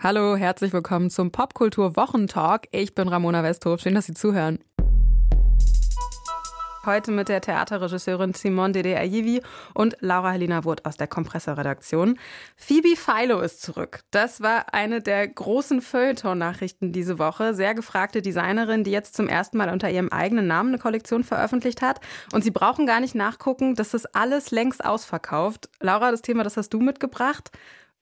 Hallo, herzlich willkommen zum Popkultur Wochentalk. Ich bin Ramona Westhof. Schön, dass Sie zuhören. Heute mit der Theaterregisseurin Simone Dede Ayivi und Laura Helena Wurth aus der Kompressor-Redaktion. Phoebe Philo ist zurück. Das war eine der großen Feuilleton-Nachrichten diese Woche. Sehr gefragte Designerin, die jetzt zum ersten Mal unter ihrem eigenen Namen eine Kollektion veröffentlicht hat. Und Sie brauchen gar nicht nachgucken, das ist alles längst ausverkauft. Laura, das Thema, das hast du mitgebracht.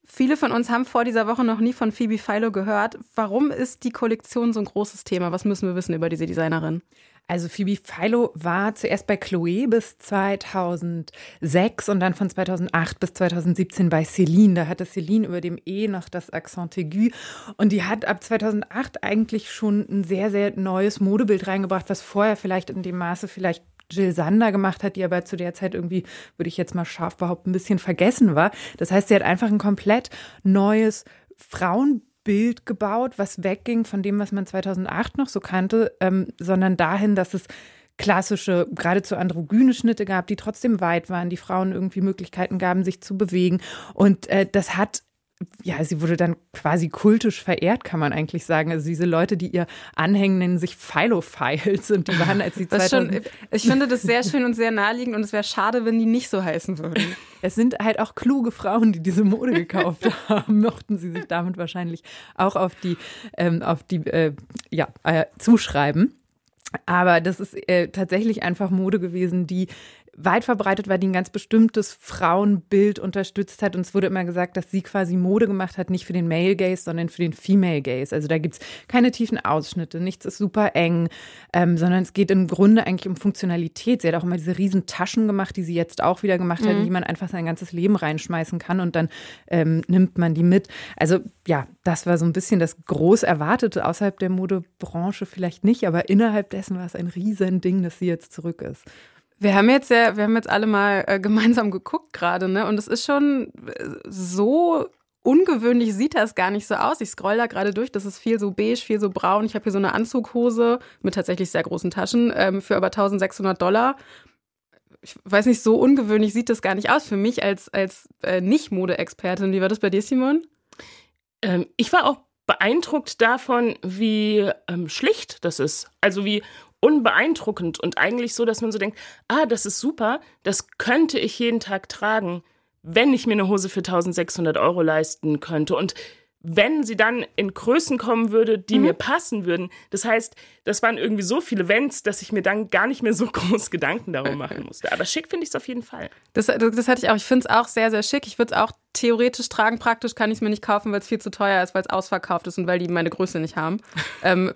Viele von uns haben vor dieser Woche noch nie von Phoebe Philo gehört. Warum ist die Kollektion so ein großes Thema? Was müssen wir wissen über diese Designerin? Also Phoebe Philo war zuerst bei Chloe bis 2006 und dann von 2008 bis 2017 bei Celine. Da hatte Celine über dem E noch das Accent aigu und die hat ab 2008 eigentlich schon ein sehr, sehr neues Modebild reingebracht, was vorher vielleicht in dem Maße vielleicht Jill Sander gemacht hat, die aber zu der Zeit irgendwie, würde ich jetzt mal scharf behaupten, ein bisschen vergessen war. Das heißt, sie hat einfach ein komplett neues Frauenbild gebaut, was wegging von dem, was man 2008 noch so kannte, ähm, sondern dahin, dass es klassische, geradezu androgyne Schnitte gab, die trotzdem weit waren, die Frauen irgendwie Möglichkeiten gaben, sich zu bewegen. Und äh, das hat ja, sie wurde dann quasi kultisch verehrt, kann man eigentlich sagen. Also diese Leute, die ihr anhängen, nennen sich Philophiles und die waren, als sie 2000 schon, Ich finde das sehr schön und sehr naheliegend und es wäre schade, wenn die nicht so heißen würden. Es sind halt auch kluge Frauen, die diese Mode gekauft haben, mochten sie sich damit wahrscheinlich auch auf die, ähm, auf die äh, ja, äh, zuschreiben. Aber das ist äh, tatsächlich einfach Mode gewesen, die weit verbreitet war, die ein ganz bestimmtes Frauenbild unterstützt hat. Und es wurde immer gesagt, dass sie quasi Mode gemacht hat, nicht für den Male Gaze, sondern für den Female Gaze. Also da gibt's keine tiefen Ausschnitte, nichts ist super eng, ähm, sondern es geht im Grunde eigentlich um Funktionalität. Sie hat auch immer diese riesen Taschen gemacht, die sie jetzt auch wieder gemacht mhm. hat, in die man einfach sein ganzes Leben reinschmeißen kann und dann ähm, nimmt man die mit. Also ja, das war so ein bisschen das groß Erwartete außerhalb der Modebranche vielleicht nicht, aber innerhalb dessen war es ein Riesending, dass sie jetzt zurück ist. Wir haben jetzt ja, wir haben jetzt alle mal äh, gemeinsam geguckt gerade, ne? Und es ist schon äh, so ungewöhnlich sieht das gar nicht so aus. Ich scroll da gerade durch, das ist viel so beige, viel so braun. Ich habe hier so eine Anzughose mit tatsächlich sehr großen Taschen ähm, für aber 1600 Dollar. Ich weiß nicht, so ungewöhnlich sieht das gar nicht aus für mich als, als äh, Nicht-Mode-Expertin. Wie war das bei dir, Simon? Ähm, ich war auch beeindruckt davon, wie ähm, schlicht das ist. Also wie unbeeindruckend und eigentlich so, dass man so denkt, ah, das ist super, das könnte ich jeden Tag tragen, wenn ich mir eine Hose für 1600 Euro leisten könnte. Und wenn sie dann in Größen kommen würde, die mhm. mir passen würden. Das heißt, das waren irgendwie so viele Wenns, dass ich mir dann gar nicht mehr so groß Gedanken darum machen musste. Aber schick finde ich es auf jeden Fall. Das, das, das hatte ich auch. Ich finde es auch sehr, sehr schick. Ich würde es auch theoretisch tragen. Praktisch kann ich es mir nicht kaufen, weil es viel zu teuer ist, weil es ausverkauft ist und weil die meine Größe nicht haben. ähm,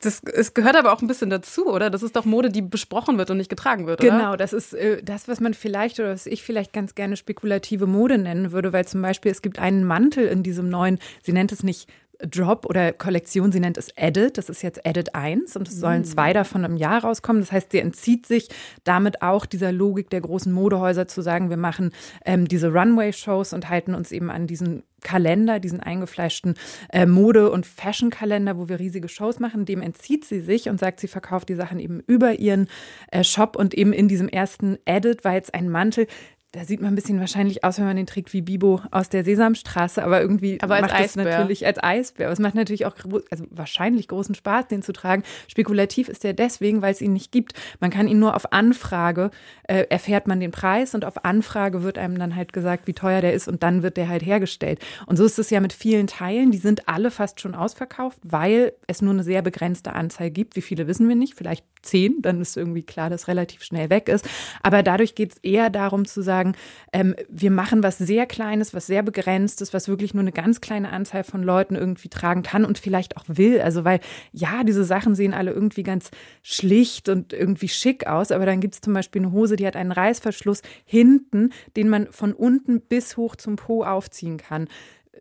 das, es gehört aber auch ein bisschen dazu, oder? Das ist doch Mode, die besprochen wird und nicht getragen wird, oder? Genau, das ist äh, das, was man vielleicht oder was ich vielleicht ganz gerne spekulative Mode nennen würde, weil zum Beispiel es gibt einen Mantel in diesem neuen, sie nennt es nicht Drop oder Kollektion, sie nennt es Edit. Das ist jetzt Edit 1 und es sollen mm. zwei davon im Jahr rauskommen. Das heißt, sie entzieht sich damit auch dieser Logik der großen Modehäuser zu sagen, wir machen ähm, diese Runway-Shows und halten uns eben an diesen Kalender, diesen eingefleischten äh, Mode- und Fashion-Kalender, wo wir riesige Shows machen, dem entzieht sie sich und sagt, sie verkauft die Sachen eben über ihren äh, Shop und eben in diesem ersten Edit war jetzt ein Mantel, da sieht man ein bisschen wahrscheinlich aus, wenn man den trägt wie Bibo aus der Sesamstraße, aber irgendwie aber macht es natürlich als Eisbär. Aber es macht natürlich auch also wahrscheinlich großen Spaß, den zu tragen. Spekulativ ist der deswegen, weil es ihn nicht gibt. Man kann ihn nur auf Anfrage äh, erfährt man den Preis und auf Anfrage wird einem dann halt gesagt, wie teuer der ist und dann wird der halt hergestellt. Und so ist es ja mit vielen Teilen. Die sind alle fast schon ausverkauft, weil es nur eine sehr begrenzte Anzahl gibt. Wie viele wissen wir nicht? Vielleicht zehn. Dann ist irgendwie klar, dass relativ schnell weg ist. Aber dadurch geht es eher darum zu sagen ähm, wir machen was sehr Kleines, was sehr Begrenztes, was wirklich nur eine ganz kleine Anzahl von Leuten irgendwie tragen kann und vielleicht auch will. Also weil ja, diese Sachen sehen alle irgendwie ganz schlicht und irgendwie schick aus, aber dann gibt es zum Beispiel eine Hose, die hat einen Reißverschluss hinten, den man von unten bis hoch zum Po aufziehen kann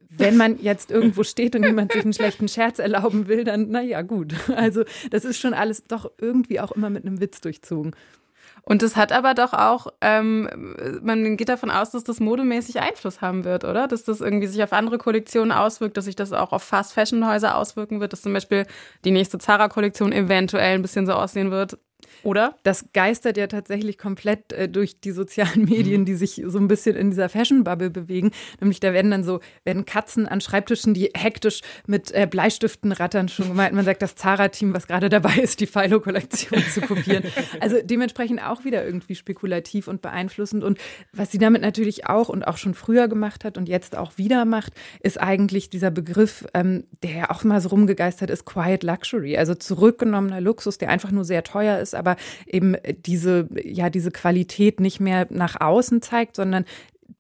wenn man jetzt irgendwo steht und jemand sich einen schlechten Scherz erlauben will, dann, naja, gut. Also, das ist schon alles doch irgendwie auch immer mit einem Witz durchzogen. Und das hat aber doch auch, ähm, man geht davon aus, dass das modemäßig Einfluss haben wird, oder? Dass das irgendwie sich auf andere Kollektionen auswirkt, dass sich das auch auf Fast-Fashion-Häuser auswirken wird, dass zum Beispiel die nächste Zara-Kollektion eventuell ein bisschen so aussehen wird. Oder? Das geistert ja tatsächlich komplett äh, durch die sozialen Medien, die sich so ein bisschen in dieser Fashion-Bubble bewegen. Nämlich da werden dann so, werden Katzen an Schreibtischen, die hektisch mit äh, Bleistiften rattern, schon gemeint. Man sagt, das Zara-Team, was gerade dabei ist, die Philo-Kollektion zu kopieren. Also dementsprechend auch wieder irgendwie spekulativ und beeinflussend. Und was sie damit natürlich auch und auch schon früher gemacht hat und jetzt auch wieder macht, ist eigentlich dieser Begriff, ähm, der ja auch mal so rumgegeistert ist, Quiet Luxury. Also zurückgenommener Luxus, der einfach nur sehr teuer ist, aber eben diese, ja, diese Qualität nicht mehr nach außen zeigt, sondern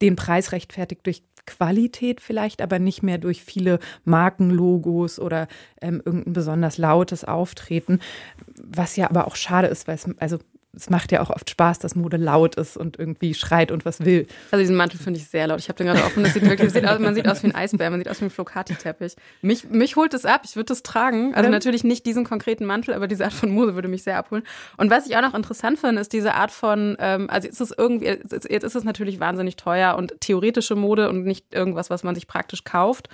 den Preis rechtfertigt durch Qualität vielleicht, aber nicht mehr durch viele Markenlogos oder ähm, irgendein besonders lautes Auftreten, was ja aber auch schade ist, weil es, also es macht ja auch oft Spaß, dass Mode laut ist und irgendwie schreit und was will. Also diesen Mantel finde ich sehr laut. Ich habe den gerade offen. Das sieht wirklich, sieht aus, man sieht aus wie ein Eisbär, man sieht aus wie ein Flocati-Teppich. Mich, mich holt es ab. Ich würde das tragen. Also natürlich nicht diesen konkreten Mantel, aber diese Art von Mode würde mich sehr abholen. Und was ich auch noch interessant finde, ist diese Art von, ähm, also jetzt ist es irgendwie, jetzt ist es natürlich wahnsinnig teuer und theoretische Mode und nicht irgendwas, was man sich praktisch kauft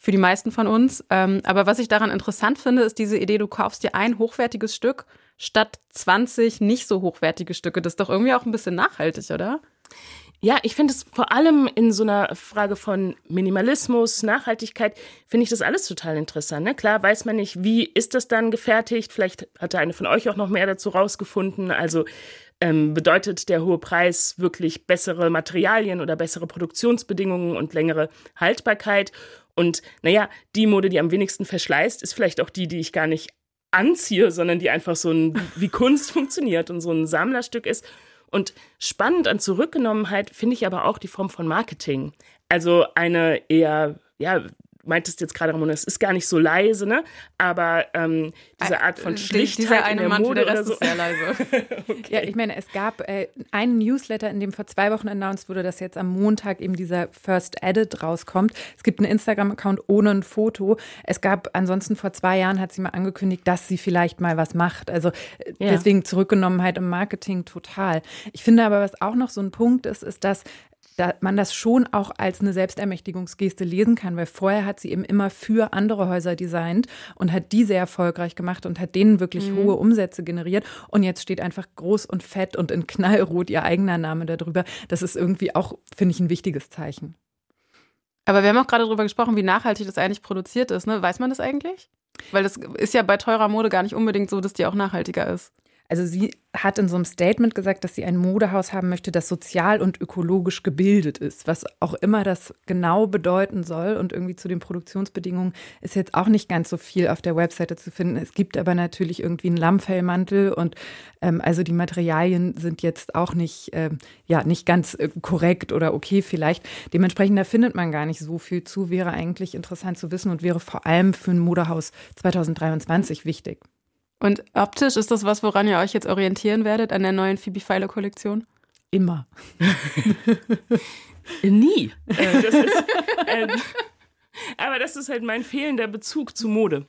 für die meisten von uns. Ähm, aber was ich daran interessant finde, ist diese Idee, du kaufst dir ein hochwertiges Stück statt 20 nicht so hochwertige Stücke. Das ist doch irgendwie auch ein bisschen nachhaltig, oder? Ja, ich finde es vor allem in so einer Frage von Minimalismus, Nachhaltigkeit, finde ich das alles total interessant. Ne? Klar weiß man nicht, wie ist das dann gefertigt. Vielleicht hatte eine von euch auch noch mehr dazu rausgefunden. Also ähm, bedeutet der hohe Preis wirklich bessere Materialien oder bessere Produktionsbedingungen und längere Haltbarkeit? Und naja, die Mode, die am wenigsten verschleißt, ist vielleicht auch die, die ich gar nicht anziehe, sondern die einfach so ein, wie Kunst funktioniert und so ein Sammlerstück ist. Und spannend an Zurückgenommenheit finde ich aber auch die Form von Marketing. Also eine eher, ja, meintest jetzt gerade, Ramona, es ist gar nicht so leise, ne? Aber ähm, diese Art von Schlichtheit Dieser eine in der Mann Mode der Rest oder so. ist sehr leise. okay. Ja, ich meine, es gab äh, einen Newsletter, in dem vor zwei Wochen announced wurde, dass jetzt am Montag eben dieser First Edit rauskommt. Es gibt einen Instagram-Account ohne ein Foto. Es gab ansonsten vor zwei Jahren hat sie mal angekündigt, dass sie vielleicht mal was macht. Also äh, Ja. deswegen Zurückgenommenheit im Marketing total. Ich finde aber, was auch noch so ein Punkt ist, ist, dass da man das schon auch als eine Selbstermächtigungsgeste lesen kann, weil vorher hat sie eben immer für andere Häuser designt und hat die sehr erfolgreich gemacht und hat denen wirklich hohe Umsätze generiert. Und jetzt steht einfach groß und fett und in Knallrot ihr eigener Name darüber. Das ist irgendwie auch, finde ich, ein wichtiges Zeichen. Aber wir haben auch gerade darüber gesprochen, wie nachhaltig das eigentlich produziert ist. Ne? Weiß man das eigentlich? Weil das ist ja bei teurer Mode gar nicht unbedingt so, dass die auch nachhaltiger ist. Also sie hat in so einem Statement gesagt, dass sie ein Modehaus haben möchte, das sozial und ökologisch gebildet ist, was auch immer das genau bedeuten soll. Und irgendwie zu den Produktionsbedingungen ist jetzt auch nicht ganz so viel auf der Webseite zu finden. Es gibt aber natürlich irgendwie einen Lammfellmantel und ähm, also die Materialien sind jetzt auch nicht, ähm, ja, nicht ganz äh, korrekt oder okay vielleicht. Dementsprechend da findet man gar nicht so viel zu, wäre eigentlich interessant zu wissen und wäre vor allem für ein Modehaus 2023 wichtig. Und optisch ist das was, woran ihr euch jetzt orientieren werdet an der neuen Phoebe Philo Kollektion? Immer. Nie. Äh, das ist, ähm, aber das ist halt mein fehlender Bezug zu Mode.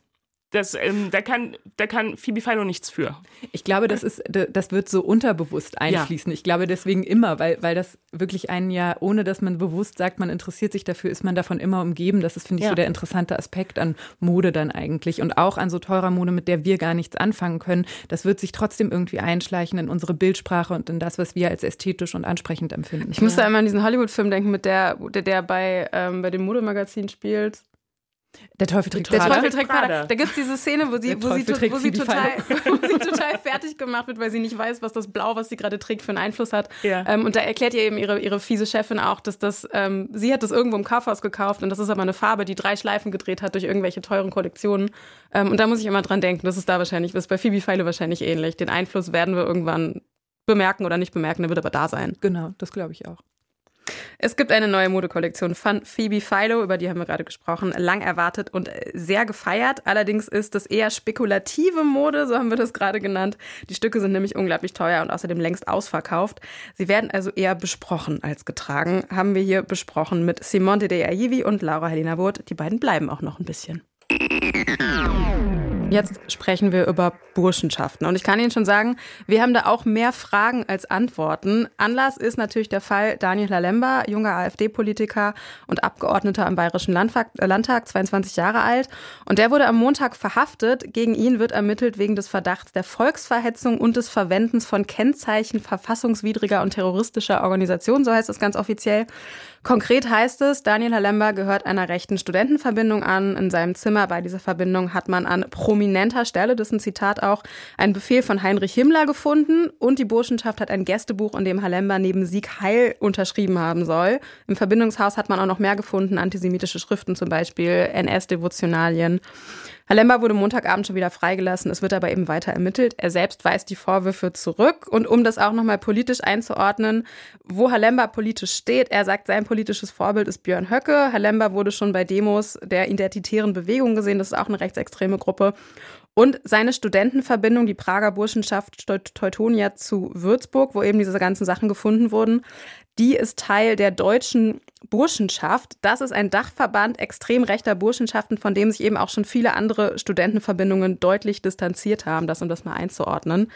Das, ähm, da, kann, da kann Phoebe Philo nichts für. Ich glaube, das ist, das wird so unterbewusst einfließen. Ich glaube deswegen immer, weil, weil das wirklich ein Jahr, ohne dass man bewusst sagt, man interessiert sich dafür, ist man davon immer umgeben. Das ist, finde ich, Ja. so der interessante Aspekt an Mode dann eigentlich. Und auch an so teurer Mode, mit der wir gar nichts anfangen können. Das wird sich trotzdem irgendwie einschleichen in unsere Bildsprache und in das, was wir als ästhetisch und ansprechend empfinden. Ich musste einmal an diesen Hollywood-Film denken, mit der, der, der bei, ähm, bei dem Modemagazin spielt. Der Teufel trägt Der Prada. Teufel trägt Prada. Da gibt es diese Szene, wo sie, Der wo sie, wo, sie total, wo sie total fertig gemacht wird, weil sie nicht weiß, was das Blau, was sie gerade trägt, für einen Einfluss hat. Ja. Ähm, und da erklärt ihr eben ihre, ihre fiese Chefin auch, dass das, ähm, sie hat das irgendwo im Kaufhaus gekauft und das ist aber eine Farbe, die drei Schleifen gedreht hat durch irgendwelche teuren Kollektionen. Ähm, und da muss ich immer dran denken, das ist da wahrscheinlich, das ist bei Phoebe Feile wahrscheinlich ähnlich. Den Einfluss werden wir irgendwann bemerken oder nicht bemerken, der wird aber da sein. Genau, das glaube ich auch. Es gibt eine neue Modekollektion von Phoebe Philo, über die haben wir gerade gesprochen, lang erwartet und äh, sehr gefeiert. Allerdings ist es eher spekulative Mode, so haben wir das gerade genannt. Die Stücke sind nämlich unglaublich teuer und außerdem längst ausverkauft. Sie werden also eher besprochen als getragen. Haben wir hier besprochen mit Simone de Ayivi und Laura Helena Wurth. Die beiden bleiben auch noch ein bisschen. Jetzt sprechen wir über Burschenschaften. Und ich kann Ihnen schon sagen, wir haben da auch mehr Fragen als Antworten. Anlass ist natürlich der Fall Daniel Lalemba, junger AfD-Politiker und Abgeordneter im Bayerischen Landtag, 22 Jahre alt. Und der wurde am Montag verhaftet. Gegen ihn wird ermittelt wegen des Verdachts der Volksverhetzung und des Verwendens von Kennzeichen verfassungswidriger und terroristischer Organisationen. So heißt es ganz offiziell. Konkret heißt es, Daniel Halemba gehört einer rechten Studentenverbindung an. In seinem Zimmer bei dieser Verbindung hat man an prominenter Stelle, das ist ein Zitat auch, einen Befehl von Heinrich Himmler gefunden und die Burschenschaft hat ein Gästebuch, in dem Halemba neben Sieg Heil unterschrieben haben soll. Im Verbindungshaus hat man auch noch mehr gefunden, antisemitische Schriften zum Beispiel, NS-Devotionalien. Halemba wurde Montagabend schon wieder freigelassen. Es wird aber eben weiter ermittelt. Er selbst weist die Vorwürfe zurück. Und um das auch nochmal politisch einzuordnen, wo Halemba politisch steht, er sagt, sein politisches Vorbild ist Björn Höcke. Halemba wurde schon bei Demos der identitären Bewegung gesehen. Das ist auch eine rechtsextreme Gruppe. Und seine Studentenverbindung, die Prager Burschenschaft Teutonia zu Würzburg, wo eben diese ganzen Sachen gefunden wurden, die ist Teil der deutschen Burschenschaft. Das ist ein Dachverband extrem rechter Burschenschaften, von dem sich eben auch schon viele andere Studentenverbindungen deutlich distanziert haben, das um das mal einzuordnen.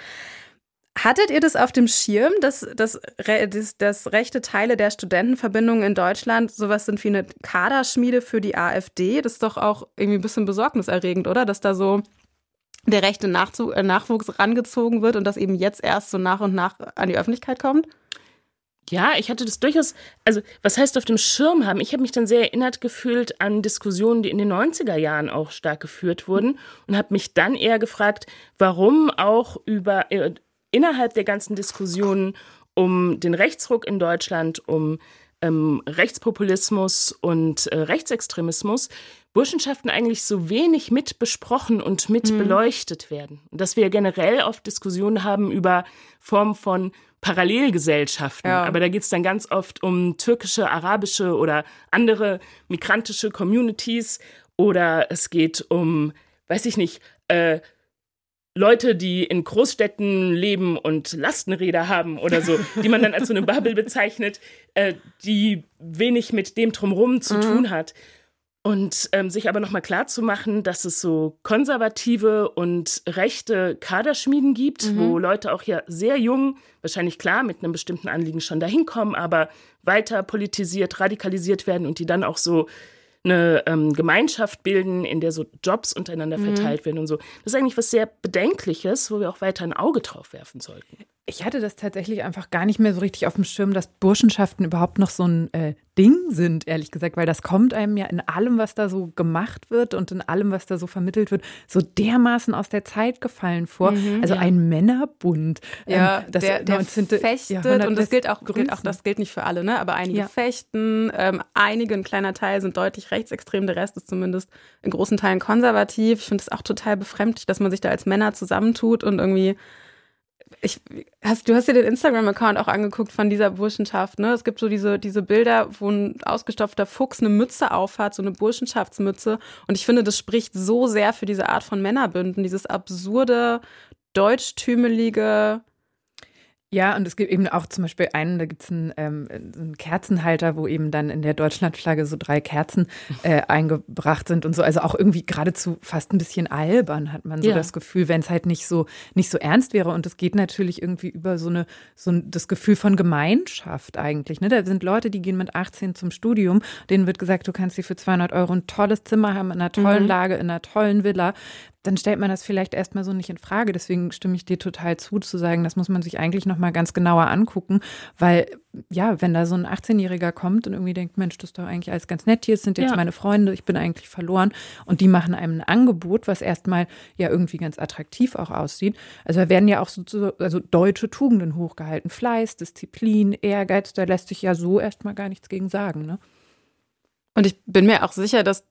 Hattet ihr das auf dem Schirm, dass, dass, dass, dass rechte Teile der Studentenverbindungen in Deutschland sowas sind wie eine Kaderschmiede für die AfD? Das ist doch auch irgendwie ein bisschen besorgniserregend, oder? Dass da so der rechte Nachzug, äh, Nachwuchs rangezogen wird und das eben jetzt erst so nach und nach an die Öffentlichkeit kommt? Ja, ich hatte das durchaus, also was heißt auf dem Schirm haben? Ich habe mich dann sehr erinnert gefühlt an Diskussionen, die in den 90er Jahren auch stark geführt wurden und habe mich dann eher gefragt, warum auch über äh, innerhalb der ganzen Diskussionen um den Rechtsruck in Deutschland, um ähm, Rechtspopulismus und äh, Rechtsextremismus Burschenschaften eigentlich so wenig mit besprochen und mit mhm. beleuchtet werden. Und dass wir generell oft Diskussionen haben über Formen von Parallelgesellschaften. Ja. Aber da geht es dann ganz oft um türkische, arabische oder andere migrantische Communities oder es geht um, weiß ich nicht, äh, Leute, die in Großstädten leben und Lastenräder haben oder so, die man dann als so eine Bubble bezeichnet, äh, die wenig mit dem drumherum zu mhm. tun hat. Und ähm, sich aber nochmal klar zu machen, dass es so konservative und rechte Kaderschmieden gibt, mhm. wo Leute auch ja sehr jung, wahrscheinlich klar mit einem bestimmten Anliegen schon dahin kommen, aber weiter politisiert, radikalisiert werden und die dann auch so eine ähm, Gemeinschaft bilden, in der so Jobs untereinander mhm. verteilt werden und so. Das ist eigentlich was sehr Bedenkliches, wo wir auch weiter ein Auge drauf werfen sollten. Ich hatte das tatsächlich einfach gar nicht mehr so richtig auf dem Schirm, dass Burschenschaften überhaupt noch so ein äh, Ding sind, ehrlich gesagt, weil das kommt einem ja in allem, was da so gemacht wird und in allem, was da so vermittelt wird, so dermaßen aus der Zeit gefallen vor. Mhm, also ja. ein Männerbund. Ja, ähm, das der, der 19. fechtet Jahrhundert und das gilt auch, gilt auch, das gilt nicht für alle, ne? aber einige ja. fechten, ähm, einige, ein kleiner Teil sind deutlich rechtsextrem, der Rest ist zumindest in großen Teilen konservativ. Ich finde es auch total befremdlich, dass man sich da als Männer zusammentut und irgendwie ich, hast, du hast dir den Instagram-Account auch angeguckt von dieser Burschenschaft, ne? Es gibt so diese, diese Bilder, wo ein ausgestopfter Fuchs eine Mütze aufhat, so eine Burschenschaftsmütze. Und ich finde, das spricht so sehr für diese Art von Männerbünden, dieses absurde, deutschtümelige, ja, und es gibt eben auch zum Beispiel einen, da gibt es einen, ähm, einen, Kerzenhalter, wo eben dann in der Deutschlandflagge so drei Kerzen äh, eingebracht sind und so. Also auch irgendwie geradezu fast ein bisschen albern, hat man so ja. das Gefühl, wenn es halt nicht so, nicht so ernst wäre. Und es geht natürlich irgendwie über so eine, so ein, das Gefühl von Gemeinschaft eigentlich. Ne? Da sind Leute, die gehen mit 18 zum Studium, denen wird gesagt, du kannst dir für 200 Euro ein tolles Zimmer haben, in einer tollen mhm. Lage, in einer tollen Villa dann stellt man das vielleicht erstmal so nicht in Frage. Deswegen stimme ich dir total zu, zu sagen, das muss man sich eigentlich nochmal ganz genauer angucken, weil ja, wenn da so ein 18-Jähriger kommt und irgendwie denkt, Mensch, das ist doch eigentlich alles ganz nett hier, es sind jetzt ja. meine Freunde, ich bin eigentlich verloren und die machen einem ein Angebot, was erstmal ja irgendwie ganz attraktiv auch aussieht. Also da werden ja auch so, also deutsche Tugenden hochgehalten, Fleiß, Disziplin, Ehrgeiz, da lässt sich ja so erstmal gar nichts gegen sagen, ne? Und ich bin mir auch sicher, dass,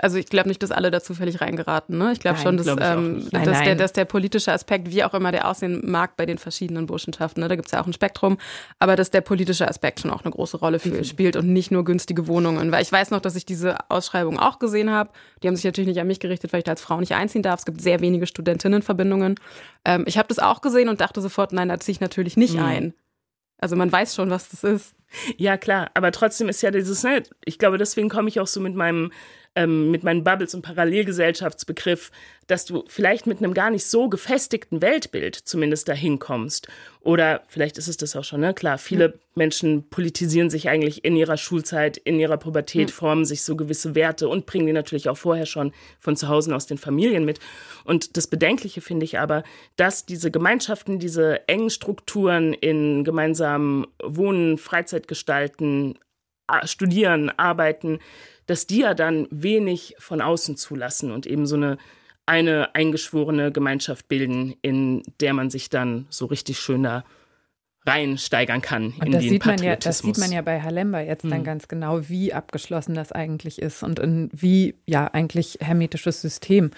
also ich glaube nicht, dass alle da zufällig reingeraten. Ne? Ich glaube schon, dass, glaub ähm, nein, dass, nein. Der, dass der politische Aspekt, wie auch immer der aussehen mag bei den verschiedenen Burschenschaften, ne? da gibt's ja auch ein Spektrum, aber dass der politische Aspekt schon auch eine große Rolle für, mhm. spielt und nicht nur günstige Wohnungen. Weil ich weiß noch, dass ich diese Ausschreibung auch gesehen habe. Die haben sich natürlich nicht an mich gerichtet, weil ich da als Frau nicht einziehen darf. Es gibt sehr wenige Studentinnenverbindungen. Ähm, ich habe das auch gesehen und dachte sofort, nein, da ziehe ich natürlich nicht mhm. ein. Also man weiß schon, was das ist. Ja, klar, aber trotzdem ist ja dieses, ne, ich glaube, deswegen komme ich auch so mit meinem ähm, mit meinen Bubbles und Parallelgesellschaftsbegriff, dass du vielleicht mit einem gar nicht so gefestigten Weltbild zumindest dahin kommst. Oder vielleicht ist es das auch schon, ne? Klar, viele mhm. Menschen politisieren sich eigentlich in ihrer Schulzeit, in ihrer Pubertät, mhm. formen sich so gewisse Werte und bringen die natürlich auch vorher schon von zu Hause aus den Familien mit. Und das Bedenkliche finde ich aber, dass diese Gemeinschaften, diese engen Strukturen in gemeinsamen Wohnen, Freizeit gestalten, studieren, arbeiten, dass die ja dann wenig von außen zulassen und eben so eine eine eingeschworene Gemeinschaft bilden, in der man sich dann so richtig schön da reinsteigern kann und in das den sieht man ja, Das sieht man ja bei Halemba jetzt mhm. dann ganz genau, wie abgeschlossen das eigentlich ist und in wie ja eigentlich hermetisches System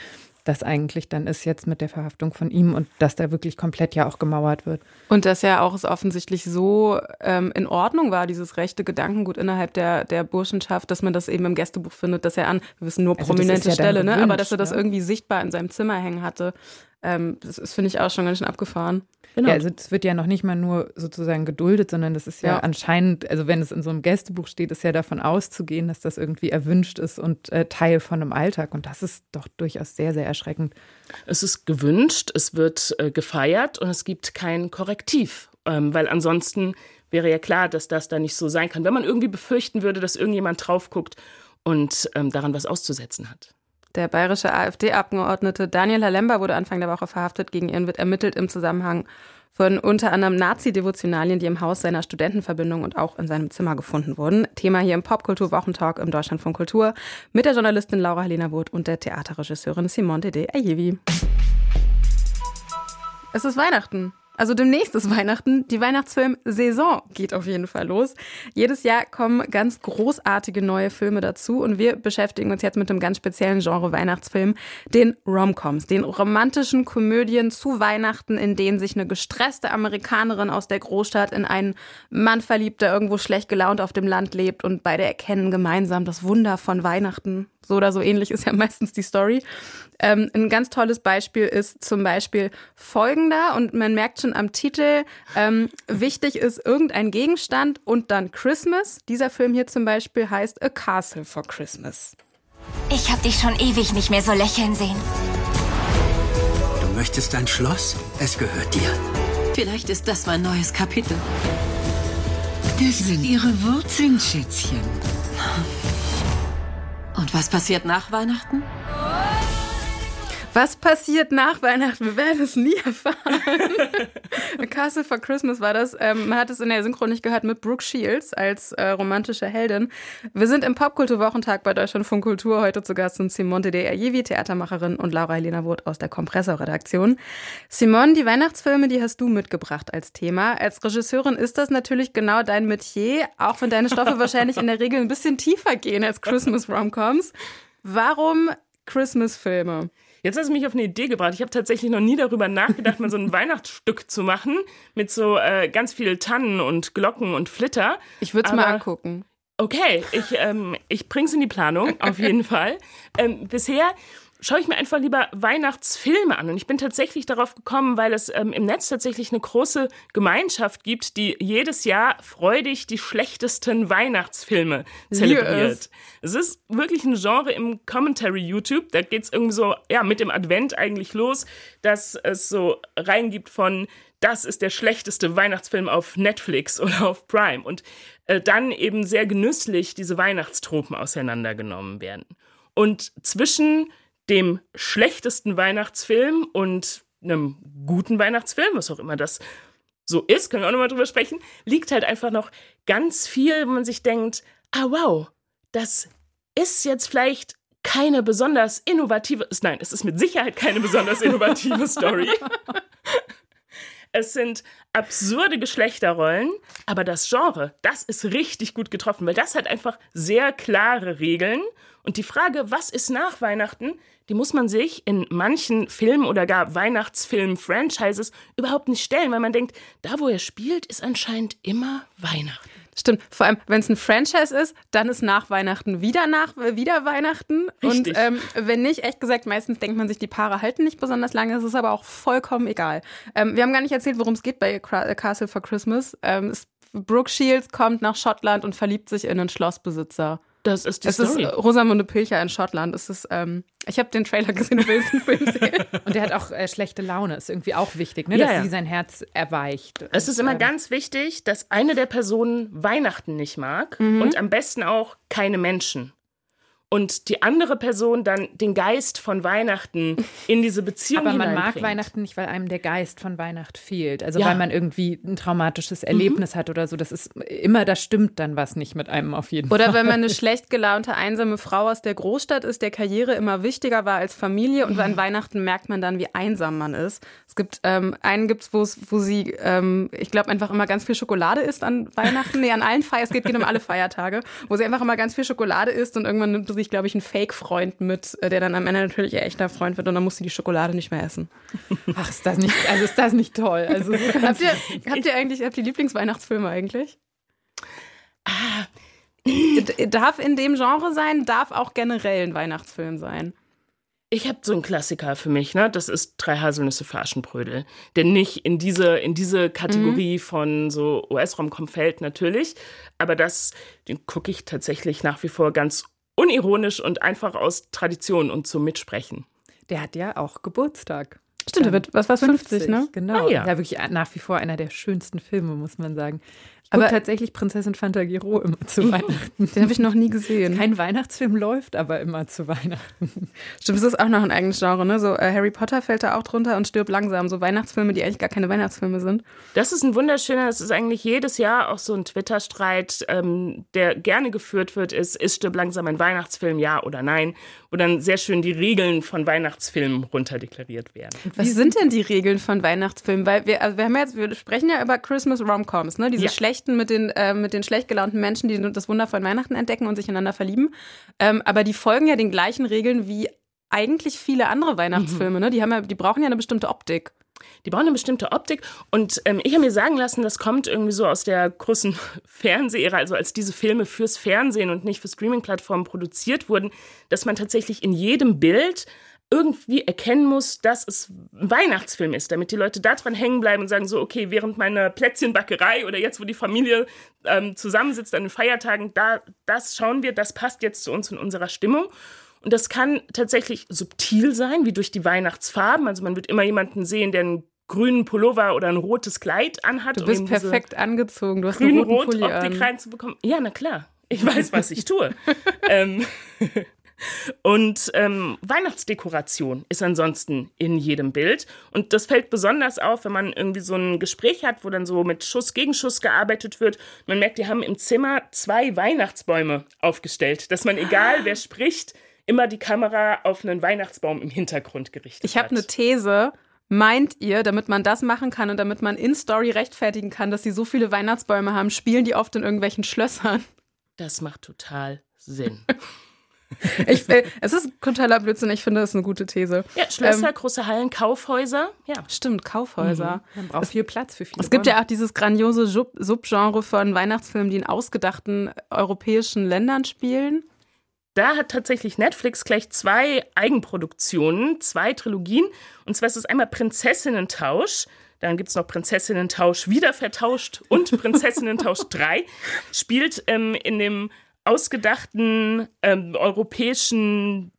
das eigentlich dann ist jetzt mit der Verhaftung von ihm und dass da wirklich komplett ja auch gemauert wird. Und dass ja auch es offensichtlich so ähm, in Ordnung war, dieses rechte Gedankengut innerhalb der, der Burschenschaft, dass man das eben im Gästebuch findet, dass er an, wir wissen nur also prominente ja Stelle, ne? aber dass er das ja. irgendwie sichtbar in seinem Zimmer hängen hatte. Ähm, das ist, finde ich, auch schon ganz schön abgefahren. Genau. Ja, also es wird ja noch nicht mal nur sozusagen geduldet, sondern das ist ja, ja, anscheinend, also wenn es in so einem Gästebuch steht, ist ja davon auszugehen, dass das irgendwie erwünscht ist und äh, Teil von einem Alltag. Und das ist doch durchaus sehr, sehr erschreckend. Es ist gewünscht, es wird äh, gefeiert und es gibt kein Korrektiv, ähm, weil ansonsten wäre ja klar, dass das da nicht so sein kann, wenn man irgendwie befürchten würde, dass irgendjemand drauf guckt und ähm, daran was auszusetzen hat. Der bayerische AfD-Abgeordnete Daniel Halemba wurde Anfang der Woche verhaftet. Gegen ihn wird ermittelt im Zusammenhang von unter anderem Nazi-Devotionalien, die im Haus seiner Studentenverbindung und auch in seinem Zimmer gefunden wurden. Thema hier im Popkultur-Wochentalk im Deutschland von Kultur mit der Journalistin Laura Helena Woth und der Theaterregisseurin Simone Dede Ayevi. Es ist Weihnachten. Also demnächst ist Weihnachten. Die Weihnachtsfilm-Saison geht auf jeden Fall los. Jedes Jahr kommen ganz großartige neue Filme dazu und wir beschäftigen uns jetzt mit einem ganz speziellen Genre Weihnachtsfilm, den Romcoms, den romantischen Komödien zu Weihnachten, in denen sich eine gestresste Amerikanerin aus der Großstadt in einen Mann verliebt, der irgendwo schlecht gelaunt auf dem Land lebt und beide erkennen gemeinsam das Wunder von Weihnachten. So oder so ähnlich ist ja meistens die Story. Ähm, ein ganz tolles Beispiel ist zum Beispiel folgender und man merkt schon am Titel, ähm, wichtig ist irgendein Gegenstand und dann Christmas. Dieser Film hier zum Beispiel heißt A Castle for Christmas. Ich habe dich schon ewig nicht mehr so lächeln sehen. Du möchtest ein Schloss? Es gehört dir. Vielleicht ist das mein neues Kapitel. Das sind ihre Wurzeln, Schätzchen. Und was passiert nach Weihnachten? Was passiert nach Weihnachten? Wir werden es nie erfahren. Castle for Christmas war das. Ähm, man hat es in der Synchro nicht gehört mit Brooke Shields als äh, romantische Heldin. Wir sind im Popkulturwochentag bei Deutschland von Kultur. Heute zu Gast sind Simone de Ajevi, Theatermacherin, und Laura Helena Woth aus der Kompressor-Redaktion. Simone, die Weihnachtsfilme, die hast du mitgebracht als Thema. Als Regisseurin ist das natürlich genau dein Metier, auch wenn deine Stoffe wahrscheinlich in der Regel ein bisschen tiefer gehen als Christmas-Romcoms. Warum Christmas-Filme? Jetzt hast du mich auf eine Idee gebracht. Ich habe tatsächlich noch nie darüber nachgedacht, mal so ein Weihnachtsstück zu machen mit so äh, ganz viel Tannen und Glocken und Flitter. Ich würde es mal angucken. Okay, ich, ähm, ich bring's in die Planung, auf jeden Fall. Ähm, bisher schaue ich mir einfach lieber Weihnachtsfilme an. Und ich bin tatsächlich darauf gekommen, weil es ähm, im Netz tatsächlich eine große Gemeinschaft gibt, die jedes Jahr freudig die schlechtesten Weihnachtsfilme zelebriert. Es ist wirklich ein Genre im Commentary YouTube. Da geht es irgendwie so, ja, mit dem Advent eigentlich los, dass es so reingibt von das ist der schlechteste Weihnachtsfilm auf Netflix oder auf Prime. Und äh, dann eben sehr genüsslich diese Weihnachtstropen auseinandergenommen werden. Und zwischen dem schlechtesten Weihnachtsfilm und einem guten Weihnachtsfilm, was auch immer das so ist, können wir auch nochmal drüber sprechen, liegt halt einfach noch ganz viel, wo man sich denkt, ah wow, das ist jetzt vielleicht keine besonders innovative, nein, es ist mit Sicherheit keine besonders innovative Story. Es sind absurde Geschlechterrollen, aber das Genre, das ist richtig gut getroffen, weil das hat einfach sehr klare Regeln. Und die Frage, was ist nach Weihnachten, die muss man sich in manchen Filmen oder gar Weihnachtsfilm-Franchises überhaupt nicht stellen, weil man denkt, da wo er spielt, ist anscheinend immer Weihnachten. Stimmt, vor allem, wenn es ein Franchise ist, dann ist nach Weihnachten wieder nach wieder Weihnachten. Richtig. Und ähm, wenn nicht, echt gesagt, meistens denkt man sich, die Paare halten nicht besonders lange. Es ist aber auch vollkommen egal. Ähm, wir haben gar nicht erzählt, worum es geht bei Castle for Christmas. Ähm, Brooke Shields kommt nach Schottland und verliebt sich in einen Schlossbesitzer. Das ist die es Story. ist Rosamunde Pilcher in Schottland. Es ist, ähm, ich habe den Trailer gesehen, du willst den Film sehen. Und der hat auch äh, schlechte Laune, ist irgendwie auch wichtig, ne? Ja, dass ja. sie sein Herz erweicht. Es ist immer ganz wichtig, dass eine der Personen Weihnachten nicht mag Mhm. und am besten auch keine Menschen. Und die andere Person dann den Geist von Weihnachten in diese Beziehung Aber man mag. Weihnachten nicht, weil einem der Geist von Weihnacht fehlt. Also Ja. weil man irgendwie ein traumatisches Mhm. Erlebnis hat oder so. Das ist immer, da stimmt dann was nicht mit einem auf jeden Oder Fall. wenn man eine schlecht gelaunte, einsame Frau aus der Großstadt ist, der Karriere immer wichtiger war als Familie und an Weihnachten merkt man dann, wie einsam man ist. Es gibt ähm, einen gibt's, wo es, wo sie, ähm, ich glaube, einfach immer ganz viel Schokolade isst an Weihnachten. Nee, an allen Feiern, es geht, geht um alle Feiertage, wo sie einfach immer ganz viel Schokolade isst und irgendwann nimmt sie sich, glaube ich, einen Fake-Freund mit, äh, der dann am Ende natürlich ihr echter Freund wird und dann muss sie die Schokolade nicht mehr essen. Ach, ist das nicht, also ist das nicht toll. Also so Habt ihr, habt ihr eigentlich, habt ihr Lieblingsweihnachtsfilme eigentlich? Ah. Darf in dem Genre sein, darf auch generell ein Weihnachtsfilm sein. Ich habe so einen Klassiker für mich, ne? Das ist Drei Haselnüsse für Aschenbrödel. Der nicht in diese, in diese Kategorie Mhm. von so US-Romcom fällt, natürlich. Aber das, den gucke ich tatsächlich nach wie vor ganz unironisch und einfach aus Tradition und zum Mitsprechen. der hat ja auch Geburtstag. Stimmt, der wird was was 50, ne? Genau. Ah, ja. ja. wirklich nach wie vor einer der schönsten Filme, muss man sagen. Ich Aber- gucke tatsächlich Prinzessin Fantagiro immer zu Weihnachten. Den habe ich noch nie gesehen. Kein Weihnachtsfilm läuft aber immer zu Weihnachten. Stimmt, das ist auch noch ein eigenes Genre, ne? So äh, Harry Potter fällt da auch drunter und stirbt langsam. So Weihnachtsfilme, die eigentlich gar keine Weihnachtsfilme sind. Das ist ein wunderschöner, das ist eigentlich jedes Jahr auch so ein Twitter-Streit, ähm, der gerne geführt wird, ist, ist Stirb langsam ein Weihnachtsfilm, ja oder nein? Wo dann sehr schön die Regeln von Weihnachtsfilmen runterdeklariert werden. Was sind denn die Regeln von Weihnachtsfilmen? Weil wir, also wir haben ja jetzt, wir sprechen ja über Christmas Romcoms, ne? Diese Ja. schlechten mit den, äh, mit den schlecht gelaunten Menschen, die das Wunder von Weihnachten entdecken und sich ineinander verlieben. Ähm, aber die folgen ja den gleichen Regeln wie eigentlich viele andere Weihnachtsfilme, ne? Die haben ja, die brauchen ja eine bestimmte Optik. Die brauchen eine bestimmte Optik und ähm, ich habe mir sagen lassen, das kommt irgendwie so aus der großen Fernsehära, also als diese Filme fürs Fernsehen und nicht für Streaming-Plattformen produziert wurden, dass man tatsächlich in jedem Bild irgendwie erkennen muss, dass es ein Weihnachtsfilm ist, damit die Leute da dran hängen bleiben und sagen so, okay, während meiner Plätzchenbackerei oder jetzt, wo die Familie ähm, zusammensitzt an den Feiertagen, da, das schauen wir, das passt jetzt zu uns und unserer Stimmung. Und das kann tatsächlich subtil sein, wie durch die Weihnachtsfarben. Also man wird immer jemanden sehen, der einen grünen Pullover oder ein rotes Kleid anhat. Du um bist diese perfekt angezogen. Du hast Pulli Grün-Rot-Optik an. reinzubekommen. Ja, na klar. Ich weiß, was ich tue. ähm, und ähm, Weihnachtsdekoration ist ansonsten in jedem Bild. Und das fällt besonders auf, wenn man irgendwie so ein Gespräch hat, wo dann so mit Schuss gegen Schuss gearbeitet wird. Man merkt, die haben im Zimmer zwei Weihnachtsbäume aufgestellt, dass man, egal wer spricht, immer die Kamera auf einen Weihnachtsbaum im Hintergrund gerichtet Ich habe hat. eine These. Meint ihr, damit man das machen kann und damit man in Story rechtfertigen kann, dass sie so viele Weihnachtsbäume haben, spielen die oft in irgendwelchen Schlössern? Das macht total Sinn. Ich, äh, es ist totaler Blödsinn. Ich finde, das ist eine gute These. Ja, Schlösser, Ähm, große Hallen, Kaufhäuser. Ja. Stimmt, Kaufhäuser. Man braucht viel Platz für viele Es gibt Bäume. ja auch dieses grandiose Sub- Subgenre von Weihnachtsfilmen, die in ausgedachten europäischen Ländern spielen. Da hat tatsächlich Netflix gleich zwei Eigenproduktionen, zwei Trilogien. Und zwar ist es einmal Prinzessinnentausch. Dann gibt es noch Prinzessinnentausch wieder vertauscht und Prinzessinnentausch 3. Spielt ähm, in dem ausgedachten ähm, europäischen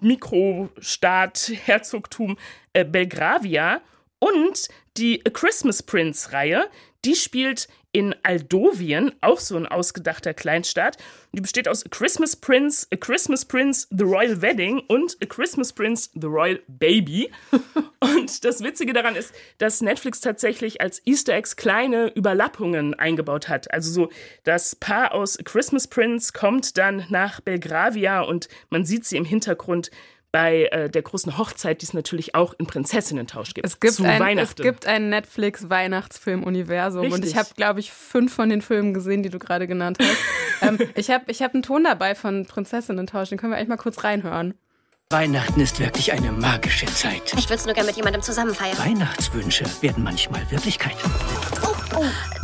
Mikrostaat, Herzogtum äh, Belgravia. Und die A Christmas Prince-Reihe, die spielt in Aldovien, auch so ein ausgedachter Kleinstaat. Die besteht aus A Christmas Prince, A Christmas Prince, The Royal Wedding und A Christmas Prince, The Royal Baby. Und das Witzige daran ist, dass Netflix tatsächlich als Easter Eggs kleine Überlappungen eingebaut hat. Also so, das Paar aus A Christmas Prince kommt dann nach Belgravia und man sieht sie im Hintergrund bei äh, der großen Hochzeit, die es natürlich auch in Prinzessinnentausch gibt. Es gibt zu ein, es Weihnachten. gibt ein Netflix-Weihnachtsfilm-Universum und ich habe, glaube ich, fünf von den Filmen gesehen, die du gerade genannt hast. ähm, ich habe ich hab einen Ton dabei von Prinzessinnentausch, den können wir eigentlich mal kurz reinhören. Weihnachten ist wirklich eine magische Zeit. Ich würde es nur gerne mit jemandem zusammen feiern. Weihnachtswünsche werden manchmal Wirklichkeit. Wer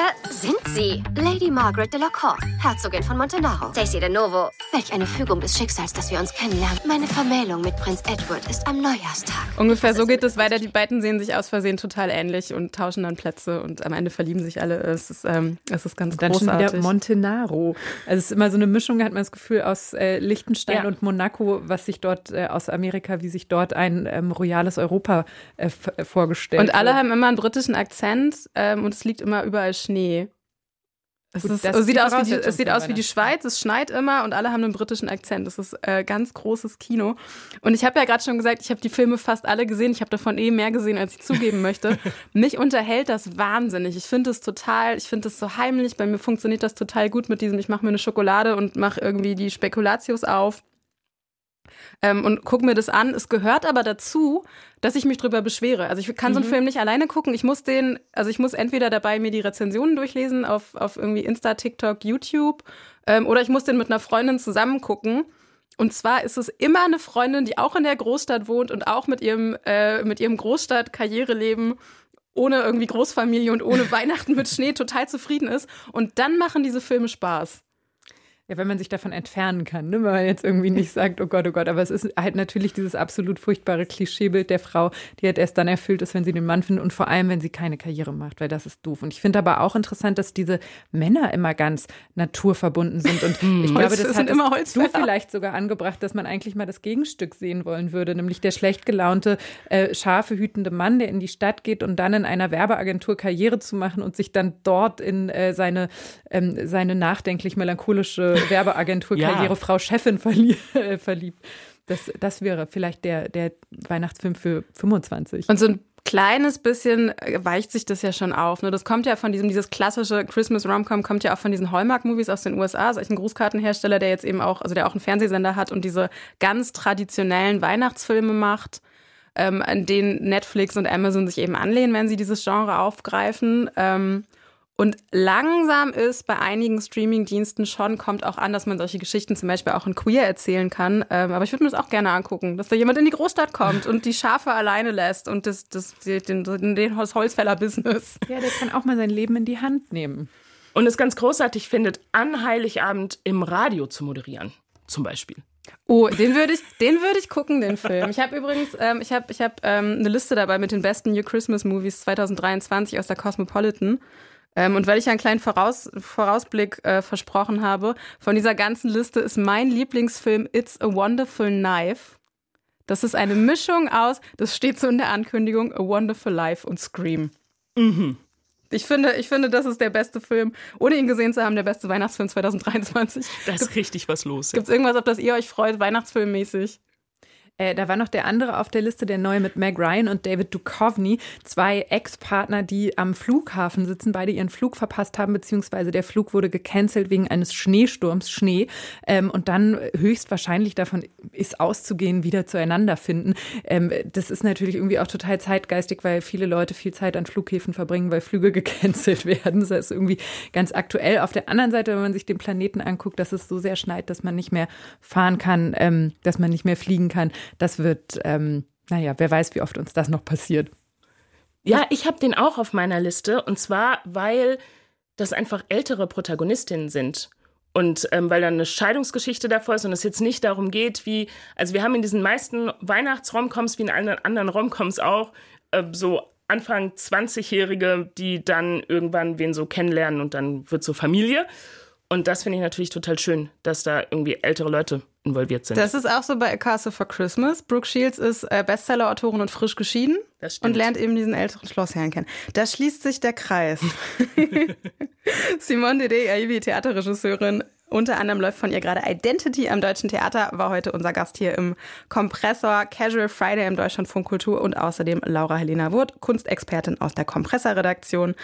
Wer sind Sie? Lady Margaret de la Cour, Herzogin von Montenaro. Daisy de Novo. Welch eine Fügung des Schicksals, dass wir uns kennenlernen. Meine Vermählung mit Prinz Edward ist am Neujahrstag. Ungefähr so geht es weiter. Die beiden sehen sich aus Versehen total ähnlich und tauschen dann Plätze und am Ende verlieben sich alle. Es ist, ähm, es ist ganz Dann großartig. schon wieder Montenaro. Also es ist immer so eine Mischung, hat man das Gefühl, aus äh, Liechtenstein Ja. und Monaco, was sich dort äh, aus Amerika, wie sich dort ein ähm, royales Europa äh, äh, vorgestellt Und alle wird. haben immer einen britischen Akzent ähm, und es liegt immer überall Schnee. Es, Gut, ist, es sieht, aus wie die, es sieht aus wie die Schweiz, es schneit immer und alle haben einen britischen Akzent. Das ist äh, ganz großes Kino. Und ich habe ja gerade schon gesagt, ich habe die Filme fast alle gesehen. Ich habe davon eh mehr gesehen, als ich zugeben möchte. Mich unterhält das wahnsinnig. Ich finde es total, ich finde es so heimlich. Bei mir funktioniert das total gut mit diesem, ich mache mir eine Schokolade und mache irgendwie die Spekulatius auf ähm, und gucke mir das an. Es gehört aber dazu, dass ich mich drüber beschwere. Also ich kann so einen Film nicht alleine gucken. Ich muss den, also ich muss entweder dabei mir die Rezensionen durchlesen auf, auf irgendwie Insta, TikTok, YouTube, ähm, oder ich muss den mit einer Freundin zusammen gucken. Und zwar ist es immer eine Freundin, die auch in der Großstadt wohnt und auch mit ihrem, äh, mit ihrem Großstadt-Karriereleben ohne irgendwie Großfamilie und ohne Weihnachten mit Schnee total zufrieden ist. Und dann machen diese Filme Spaß. Ja, wenn man sich davon entfernen kann, ne? wenn man jetzt irgendwie nicht sagt, oh Gott, oh Gott, aber es ist halt natürlich dieses absolut furchtbare Klischeebild der Frau, die halt erst dann erfüllt ist, wenn sie den Mann findet und vor allem, wenn sie keine Karriere macht, weil das ist doof. Und ich finde aber auch interessant, dass diese Männer immer ganz naturverbunden sind und ich glaube, Holz- das hat immer du vielleicht sogar angebracht, dass man eigentlich mal das Gegenstück sehen wollen würde, nämlich der schlecht gelaunte, äh, Schafe hütende Mann, der in die Stadt geht und dann in einer Werbeagentur Karriere zu machen und sich dann dort in äh, seine, ähm, seine nachdenklich melancholische Werbeagentur-Karriere Ja. Frau Chefin verlie äh, verliebt. Das, das wäre vielleicht der, der Weihnachtsfilm für 25. Und so ein kleines bisschen äh, weicht sich das ja schon auf. Ne? Das kommt ja von diesem, dieses klassische Christmas Romcom kommt ja auch von diesen Hallmark-Movies aus den USA. Das ist eigentlich ein Grußkartenhersteller, der jetzt eben auch, also der auch einen Fernsehsender hat und diese ganz traditionellen Weihnachtsfilme macht, ähm, an denen Netflix und Amazon sich eben anlehnen, wenn sie dieses Genre aufgreifen. Ähm, und langsam ist bei einigen Streaming-Diensten schon, kommt auch an, dass man solche Geschichten zum Beispiel auch in Queer erzählen kann. Ähm, aber ich würde mir das auch gerne angucken, dass da jemand in die Großstadt kommt und die Schafe alleine lässt und das, das, den, den, den Holzfäller-Business. Ja, der kann auch mal sein Leben in die Hand nehmen. Und es ganz großartig findet, an Heiligabend im Radio zu moderieren, zum Beispiel. Oh, den würde ich, den würde ich gucken, den Film. Ich habe übrigens, ähm, ich habe, ich habe ähm, eine Liste dabei mit den besten New Christmas Movies 2023 aus der Cosmopolitan. Ähm, und weil ich einen kleinen Voraus Vorausblick äh, versprochen habe, von dieser ganzen Liste ist mein Lieblingsfilm It's a Wonderful Knife. Das ist eine Mischung aus, das steht so in der Ankündigung, A Wonderful Life und Scream. Ich finde, ich finde, das ist der beste Film, ohne ihn gesehen zu haben, der beste Weihnachtsfilm 2023. Da ist richtig was los. Ja. Gibt es irgendwas, auf das ihr euch freut, Weihnachtsfilmmäßig? Äh, da war noch der andere auf der Liste, der neue mit Meg Ryan und David Duchovny, zwei Ex-Partner, die am Flughafen sitzen, beide ihren Flug verpasst haben, beziehungsweise der Flug wurde gecancelt wegen eines Schneesturms, Schnee, ähm, und dann höchstwahrscheinlich davon ist auszugehen, wieder zueinander finden. Ähm, das ist natürlich irgendwie auch total zeitgeistig, weil viele Leute viel Zeit an Flughäfen verbringen, weil Flüge gecancelt werden. Das ist irgendwie ganz aktuell. Auf der anderen Seite, wenn man sich den Planeten anguckt, dass es so sehr schneit, dass man nicht mehr fahren kann, ähm, dass man nicht mehr fliegen kann, das wird, ähm, naja, wer weiß, wie oft uns das noch passiert. Ja, ich habe den auch auf meiner Liste und zwar, weil das einfach ältere Protagonistinnen sind. Und ähm, weil da eine Scheidungsgeschichte davor ist und es jetzt nicht darum geht, wie, also wir haben in diesen meisten Weihnachtsromcoms, wie in allen anderen Romcoms auch, äh, so Anfang 20-Jährige, die dann irgendwann wen so kennenlernen und dann wird so Familie. Und das finde ich natürlich total schön, dass da irgendwie ältere Leute involviert sind. Das ist auch so bei A Castle for Christmas. Brooke Shields ist äh, Bestseller-Autorin und frisch geschieden Das und lernt eben diesen älteren Schlossherrn kennen. Da schließt sich der Kreis. Simone Dede, Aivi, Theaterregisseurin, unter anderem läuft von ihr gerade Identity am Deutschen Theater, war heute unser Gast hier im Kompressor Casual Friday im Deutschlandfunk Kultur und außerdem Laura Helena Wurth, Kunstexpertin aus der Kompressor-Redaktion.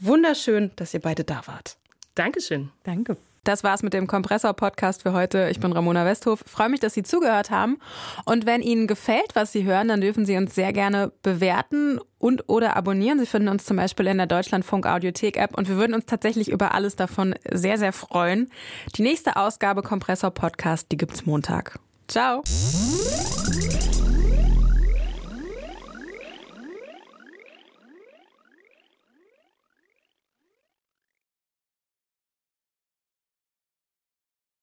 Wunderschön, dass ihr beide da wart. Dankeschön. Danke. Das war's mit dem Kompressor-Podcast für heute. Ich bin Ramona Westhof. Freue mich, dass Sie zugehört haben. Und wenn Ihnen gefällt, was Sie hören, dann dürfen Sie uns sehr gerne bewerten und oder abonnieren. Sie finden uns zum Beispiel in der Deutschlandfunk Audiothek App und wir würden uns tatsächlich über alles davon sehr, sehr freuen. Die nächste Ausgabe Kompressor Podcast, die gibt's Montag. Ciao.